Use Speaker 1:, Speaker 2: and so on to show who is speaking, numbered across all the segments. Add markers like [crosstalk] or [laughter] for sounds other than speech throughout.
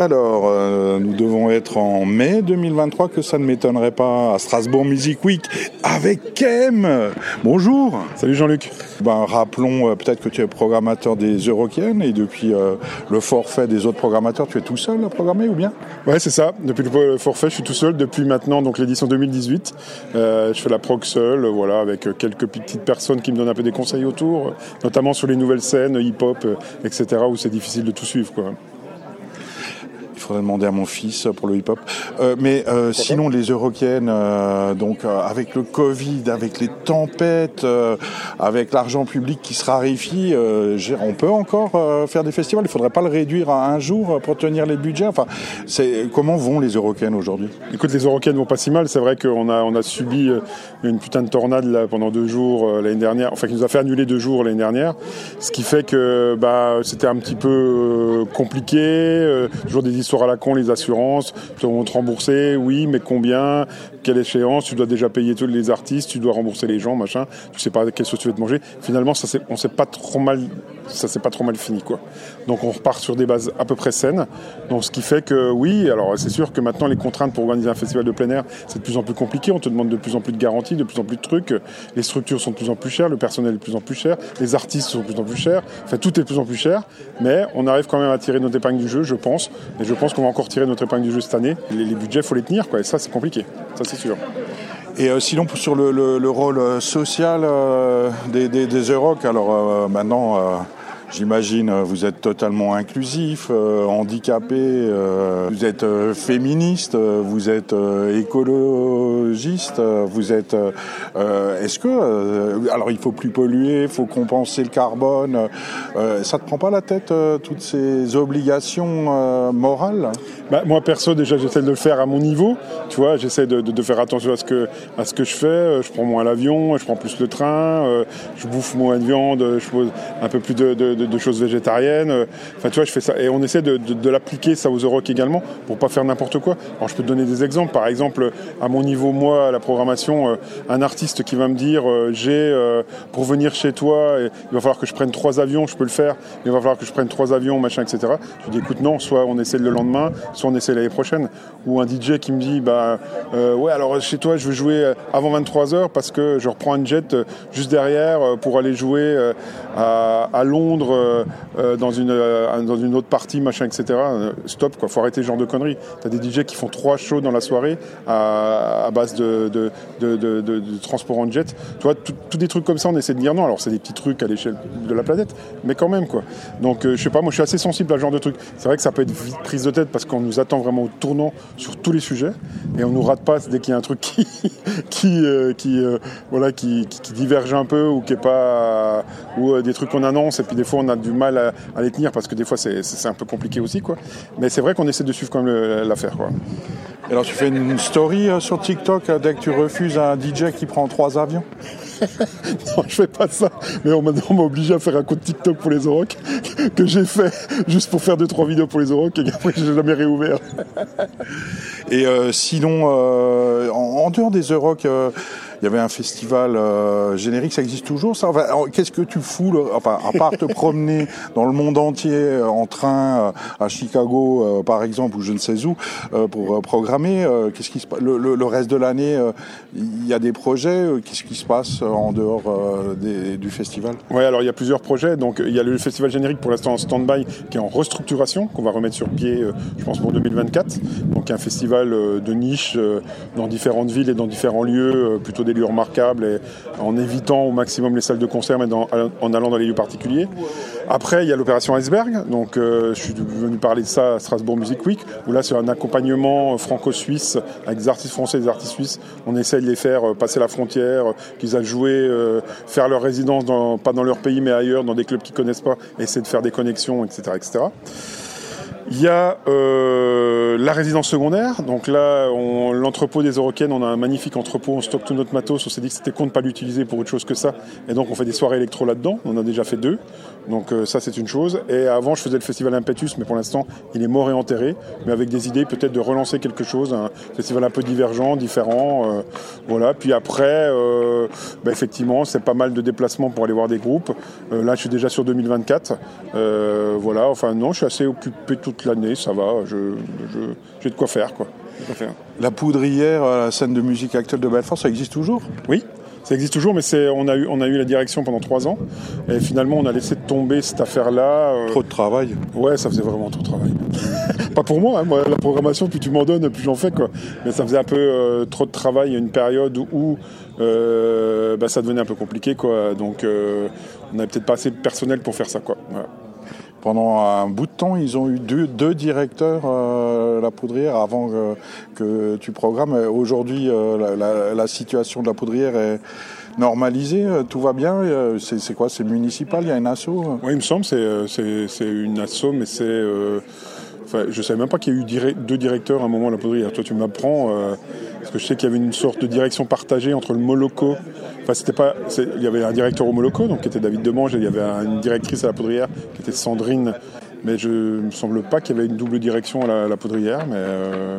Speaker 1: Alors, euh, nous devons être en mai 2023, que ça ne m'étonnerait pas, à Strasbourg Music Week, avec Kem. Bonjour.
Speaker 2: Salut Jean-Luc.
Speaker 1: Ben, rappelons euh, peut-être que tu es programmateur des Eurokiennes et depuis euh, le forfait des autres programmateurs, tu es tout seul à programmer ou bien?
Speaker 2: Ouais, c'est ça. Depuis le forfait, je suis tout seul depuis maintenant, donc l'édition 2018. je fais la prog seul, voilà, avec quelques petites personnes qui me donnent un peu des conseils autour, notamment sur les nouvelles scènes, hip-hop, etc., où c'est difficile de tout suivre, quoi.
Speaker 1: Il faudrait demander à mon fils pour le hip-hop. Euh, mais euh, sinon, les Eurokiennes, euh, donc avec le Covid, avec les tempêtes, avec l'argent public qui se raréfie, on peut encore faire des festivals? Il faudrait pas le réduire à un jour pour tenir les budgets? Enfin, c'est comment vont les Eurokiennes aujourd'hui?
Speaker 2: Écoute, les Eurokiennes vont pas si mal. C'est vrai qu'on a on a subi une putain de tornade là, pendant deux jours l'année dernière. Enfin, qui nous a fait annuler deux jours l'année dernière, ce qui fait que bah c'était un petit peu compliqué. toujours des à la con, les assurances, vont te rembourser, oui, mais combien, quelle échéance, tu dois déjà payer tous les artistes, tu dois rembourser les gens, machin, tu sais pas quelle sauce tu veux te manger. Finalement, ça on sait pas trop mal, ça s'est pas trop mal fini, quoi. Donc on repart sur des bases à peu près saines. Donc ce qui fait que oui, alors c'est sûr que maintenant les contraintes pour organiser un festival de plein air, c'est de plus en plus compliqué. On te demande de plus en plus de garanties, de plus en plus de trucs. Les structures sont de plus en plus chères, le personnel est de plus en plus cher, les artistes sont de plus en plus chers. Enfin, tout est de plus en plus cher, mais on arrive quand même à tirer notre épingle du jeu, je pense. Et je pense qu'on va encore tirer notre épingle du jeu cette année. Les, les budgets, faut les tenir, quoi. Et ça, c'est compliqué. Ça, c'est sûr.
Speaker 1: Et euh, sinon, sur le, rôle euh, social euh, des, des, alors maintenant, J'imagine euh, vous êtes totalement inclusif, euh, handicapé, euh, vous êtes féministe, vous êtes écologiste, vous êtes. Est-ce que alors il faut plus polluer, il faut compenser le carbone. ça te prend pas la tête toutes ces obligations morales?
Speaker 2: Bah, Moi perso déjà j'essaie de le faire à mon niveau. Tu vois, j'essaie de, de, faire attention à ce que à ce que je fais. Je prends moins l'avion, je prends plus le train, je bouffe moins de viande, je pose un peu plus de, de de, choses végétariennes. Enfin, tu vois, je fais ça. Et on essaie de, l'appliquer, ça, aux Euroc également, pour pas faire n'importe quoi. Alors, je peux te donner des exemples. Par exemple, à mon niveau, moi, à la programmation, euh, un artiste qui va me dire, euh, j'ai, euh, pour venir chez toi, il va falloir que je prenne trois avions, je peux le faire, il va falloir que je prenne trois avions, machin, etc. Je dis, écoute, non, soit on essaie le lendemain, soit on essaie l'année prochaine. Ou un DJ qui me dit, bah, ouais, alors chez toi, je veux jouer avant 23 heures parce que je reprends un jet juste derrière pour aller jouer à, à Londres euh, euh, dans, une, euh, dans une autre partie, machin, etc. Stop, quoi. Faut arrêter ce genre de conneries. T'as des DJ qui font trois shows dans la soirée à, base de, de, de, transport en jet. Tu vois, tous des trucs comme ça, on essaie de dire non. Alors, c'est des petits trucs à l'échelle de la planète, mais quand même, quoi. Donc, je sais pas, moi, je suis assez sensible à ce genre de trucs. C'est vrai que ça peut être prise de tête parce qu'on nous attend vraiment au tournant sur tous les sujets et on nous rate pas dès qu'il y a un truc qui, [laughs] qui, qui, voilà, qui, qui, diverge un peu ou qui est pas, ou des trucs qu'on annonce et puis des fois on a du mal à, les tenir parce que des fois c'est un peu compliqué aussi. Quoi. Mais c'est vrai qu'on essaie de suivre quand même l'affaire.
Speaker 1: Alors tu fais une story euh, sur TikTok euh, dès que tu refuses un DJ qui prend trois avions? [laughs]
Speaker 2: Non, je fais pas ça. Mais on m'a obligé à faire un compte TikTok pour les Orocs que j'ai fait juste pour faire deux trois vidéos pour les Orocs et après j'ai jamais réouvert.
Speaker 1: et euh, sinon, en, dehors des Orocs, il y avait un festival euh, générique, ça existe toujours ça? Qu'est-ce que tu fous, enfin, à part te promener dans le monde entier euh, en train euh, à Chicago, par exemple, ou je ne sais où, pour programmer, qu'est-ce qui se le, reste de l'année, il y a des projets, qu'est-ce qui se passe en dehors du festival?
Speaker 2: Oui, alors il y a plusieurs projets. Donc il y a le festival générique pour l'instant en stand-by qui est en restructuration, qu'on va remettre sur pied, je pense, pour 2024. Donc un festival de niche dans différentes villes et dans différents lieux, plutôt des lieux remarquables et en évitant au maximum les salles de concert mais en allant dans les lieux particuliers. Après, il y a l'opération Iceberg. Donc, euh, je suis venu parler de ça à Strasbourg Music Week, où là, c'est un accompagnement franco-suisse avec des artistes français et des artistes suisses. On essaie de les faire euh, passer la frontière, qu'ils aillent jouer, euh, faire leur résidence, dans, pas dans leur pays, mais ailleurs, dans des clubs qu'ils connaissent pas, essayer de faire des connexions, etc., etc. Il y a euh, la résidence secondaire. Donc là, l'entrepôt des Eurocaines, on a un magnifique entrepôt, on stocke tout notre matos. On s'est dit que c'était con de pas l'utiliser pour autre chose que ça. Et donc on fait des soirées électro là-dedans. On en a déjà fait deux. Donc euh, ça c'est une chose. Et avant je faisais le festival Impetus, mais pour l'instant il est mort et enterré, mais avec des idées peut-être de relancer quelque chose, un festival un peu divergent, différent. Euh, voilà. Puis après, euh, bah, effectivement, c'est pas mal de déplacements pour aller voir des groupes. là je suis déjà sur 2024. voilà. Enfin non, je suis assez occupé toute l'année, ça va. Je, j'ai de quoi faire quoi.
Speaker 1: La poudrière, la scène de musique actuelle de Belfort, ça existe toujours?
Speaker 2: Oui, ça existe toujours, mais c'est, on, a eu, on a eu la direction pendant trois ans. Et finalement, on a laissé tomber cette affaire-là.
Speaker 1: Euh, trop de travail.
Speaker 2: Ouais, ça faisait vraiment trop de travail. [laughs] Pas pour moi, hein, moi, la programmation, plus tu m'en donnes, plus j'en fais. Quoi. Mais ça faisait un peu euh, trop de travail à une période où euh, bah, ça devenait un peu compliqué. Quoi. Donc, on n'avait peut-être pas assez de personnel pour faire ça. Quoi.
Speaker 1: Pendant un bout de temps, ils ont eu deux, deux directeurs, euh, la poudrière, avant que, tu programmes. Aujourd'hui, euh, la, situation de la poudrière est normalisée, euh, tout va bien. C'est quoi? C'est municipal? Il y a une asso?
Speaker 2: Oui, il me semble, c'est une asso, mais c'est... Enfin, je ne savais même pas qu'il y a eu deux directeurs à un moment à la poudrière. Toi, tu m'apprends, parce que je sais qu'il y avait une sorte de direction partagée entre le Moloco c'était pas, il y avait un directeur au Moloco, donc qui était David Demange, et il y avait une directrice à la poudrière qui était Sandrine. Mais je ne me semble pas qu'il y avait une double direction à la, poudrière. Mais euh,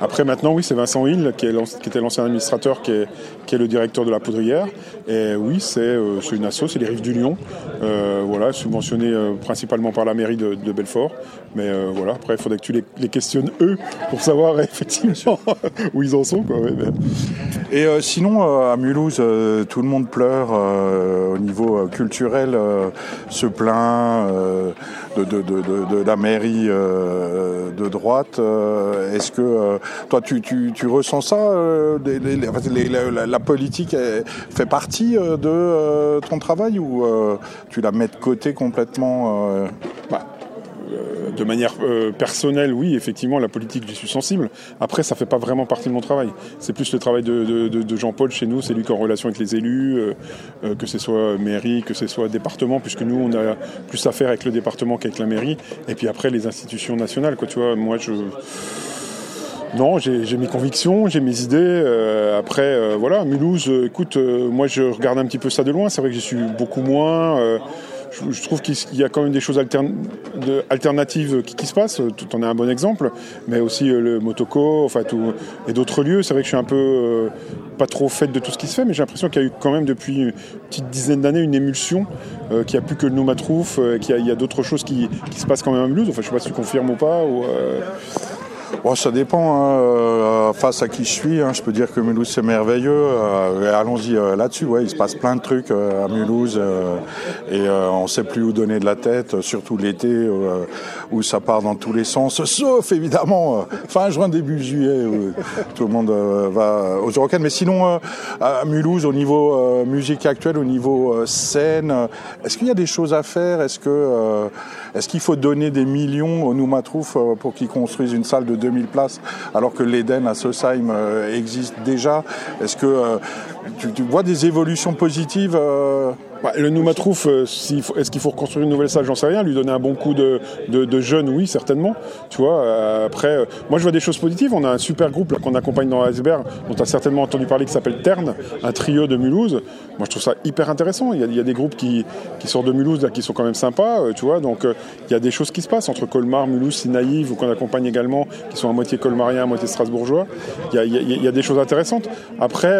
Speaker 2: après, maintenant, oui, c'est Vincent Hill, qui, était l'ancien administrateur, qui est, le directeur de la poudrière. Et oui, c'est euh, une asso, c'est les Rives du Lion, euh, voilà, subventionné euh, principalement par la mairie de, Belfort. Mais voilà, après, il faudrait que tu les, questionnes eux pour savoir [laughs] effectivement où ils en sont.
Speaker 1: Et sinon, à Mulhouse, tout le monde pleure au niveau culturel, se plaint de, de, la mairie de droite. Est-ce que toi, tu, ressens ça euh, la, politique fait partie euh, de euh, ton travail ou tu la mets de côté complètement
Speaker 2: bah, de manière personnelle, oui, effectivement, la politique, j'y suis sensible. Après, ça fait pas vraiment partie de mon travail. C'est plus le travail de, Jean-Paul chez nous, c'est lui qui est en relation avec les élus, que ce soit mairie, que ce soit département, puisque nous, on a plus à faire avec le département qu'avec la mairie. Et puis après, les institutions nationales. Moi, je non, j'ai mes convictions, j'ai mes idées. Euh, après, euh, voilà, Mulhouse, euh, écoute, moi je regarde un petit peu ça de loin. C'est vrai que j'y suis beaucoup moins. Je, trouve qu'il y a quand même des choses alternatives qui, se passent. Tout en est un bon exemple, mais aussi le Motoko, enfin tout, et d'autres lieux. C'est vrai que je suis un peu pas trop fait de tout ce qui se fait, mais j'ai l'impression qu'il y a eu quand même depuis une petite dizaine d'années une émulsion, qu'il n'y a plus que le Noumatrouf, qu'il y a, d'autres choses qui, se passent quand même à Mulhouse. Enfin, je sais pas si tu confirmes ou pas.
Speaker 1: Bon, ça dépend hein, euh, face à qui je suis. Hein. je peux dire que Mulhouse c'est merveilleux. Euh, allons-y euh, là-dessus. Ouais, il se passe plein de trucs à Mulhouse et on sait plus où donner de la tête, surtout l'été où ça part dans tous les sens. Sauf évidemment fin juin début juillet où tout le monde va aux Eurocaines. Mais sinon à Mulhouse au niveau musique actuelle, au niveau scène, est-ce qu'il y a des choses à faire? Est-ce que est-ce qu'il faut donner des millions au Noumatrouf pour qu'ils construisent une salle de 2000 alors que l'Eden à Sosheim euh, existe déjà. Est-ce que euh, tu, vois des évolutions positives euh,
Speaker 2: bah, le Noumatrouf, euh, est-ce qu'il faut reconstruire une nouvelle salle J'en sais rien. Lui donner un bon coup de, jeunes, oui, certainement. Tu vois, euh, après, euh, moi je vois des choses positives. On a un super groupe qu'on accompagne dans l'iceberg, dont tu as certainement entendu parler, qui s'appelle Terne, un trio de Mulhouse. Moi je trouve ça hyper intéressant. Il y a, des groupes qui, sortent de Mulhouse qui sont quand même sympas, tu vois. Donc il y a des choses qui se passent entre Colmar, Mulhouse, Sinaïve, ou qu'on accompagne également, qui sont à moitié colmariens, à moitié strasbourgeois. Il y a, des choses intéressantes. Après,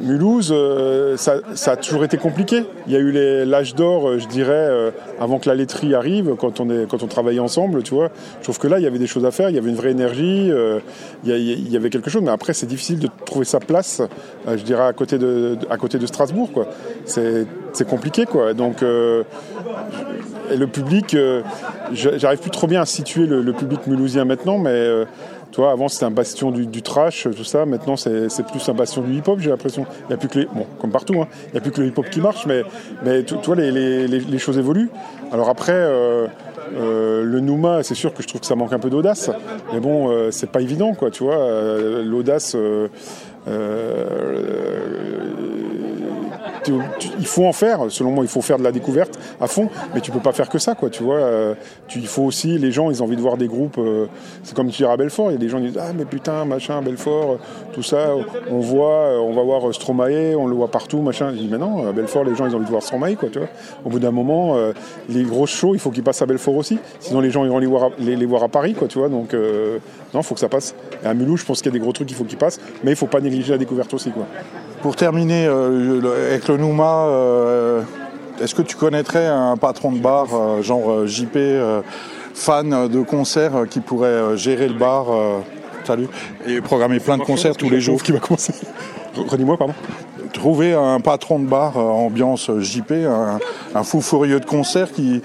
Speaker 2: Mulhouse, euh, ça, a toujours été compliqué. Il y a eu l'âge d'or, euh, je dirais, euh, avant que la laiterie arrive, quand on, est, quand on travaillait ensemble, tu vois. Je trouve que là, il y avait des choses à faire, il y avait une vraie énergie, il, y avait quelque chose, mais après, c'est difficile de trouver sa place, je dirais, à côté de, à côté de Strasbourg, quoi. C'est compliqué, quoi. Donc, le public, j'arrive plus trop bien à situer le, le public mulhousien maintenant, mais toi, avant c'était un bastion du, trash, tout ça. Maintenant, c'est plus un bastion du hip-hop, j'ai l'impression. Il n'y a plus que les, bon, comme partout, hein, il n'y a plus que le hip-hop qui marche, mais, mais toi, les, choses évoluent. Alors après, euh, euh, le Nouma, c'est sûr que je trouve que ça manque un peu d'audace, mais bon, euh, c'est pas évident, quoi, tu vois. L'audace il faut en faire. Selon moi, il faut faire de la découverte à fond, mais tu peux pas faire que ça, quoi. Tu vois, euh, tu, il faut aussi les gens, ils ont envie de voir des groupes. Euh, c'est comme tu diras à Belfort, des gens disent ah mais putain machin Belfort, tout ça, on voit, on va voir Stromae, on le voit partout, machin. Je dis mais non, à Belfort, les gens ils ont envie de voir Stromae, quoi. Tu vois. Au bout d'un moment, les grosses shows, il faut qu'ils passent à Belfort aussi. Sinon les gens ils vont les voir à, les, voir à Paris, quoi. Tu vois. Donc non, il faut que ça passe. Et à Mulhouse, je pense qu'il y a des gros trucs qu'il faut qu'ils passent, mais il faut pas négliger la découverte aussi, quoi.
Speaker 1: Pour terminer euh, avec le Nouma, euh, est-ce que tu connaîtrais un patron de bar, euh, genre JP, fan de concerts, qui pourrait gérer le bar Salut. Et programmer plein de concerts tous les jours
Speaker 2: qui va commencer. [laughs] Redis-moi, pardon.
Speaker 1: Trouver un patron de bar ambiance JP, un, fou furieux de concert qui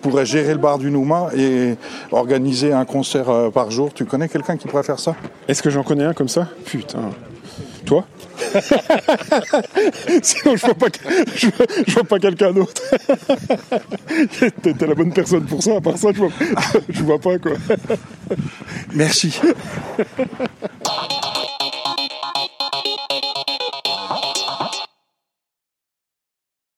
Speaker 1: pourrait gérer le bar du Nouma et organiser un concert par jour. Tu connais quelqu'un qui pourrait faire ça?
Speaker 2: Est-ce que j'en connais un comme ça? Putain. Toi? [laughs] Sinon, je vois pas, je, vois pas quelqu'un d'autre. [laughs] T'es la bonne personne pour ça. À part ça, je vois, [laughs] je vois pas quoi.
Speaker 1: Merci.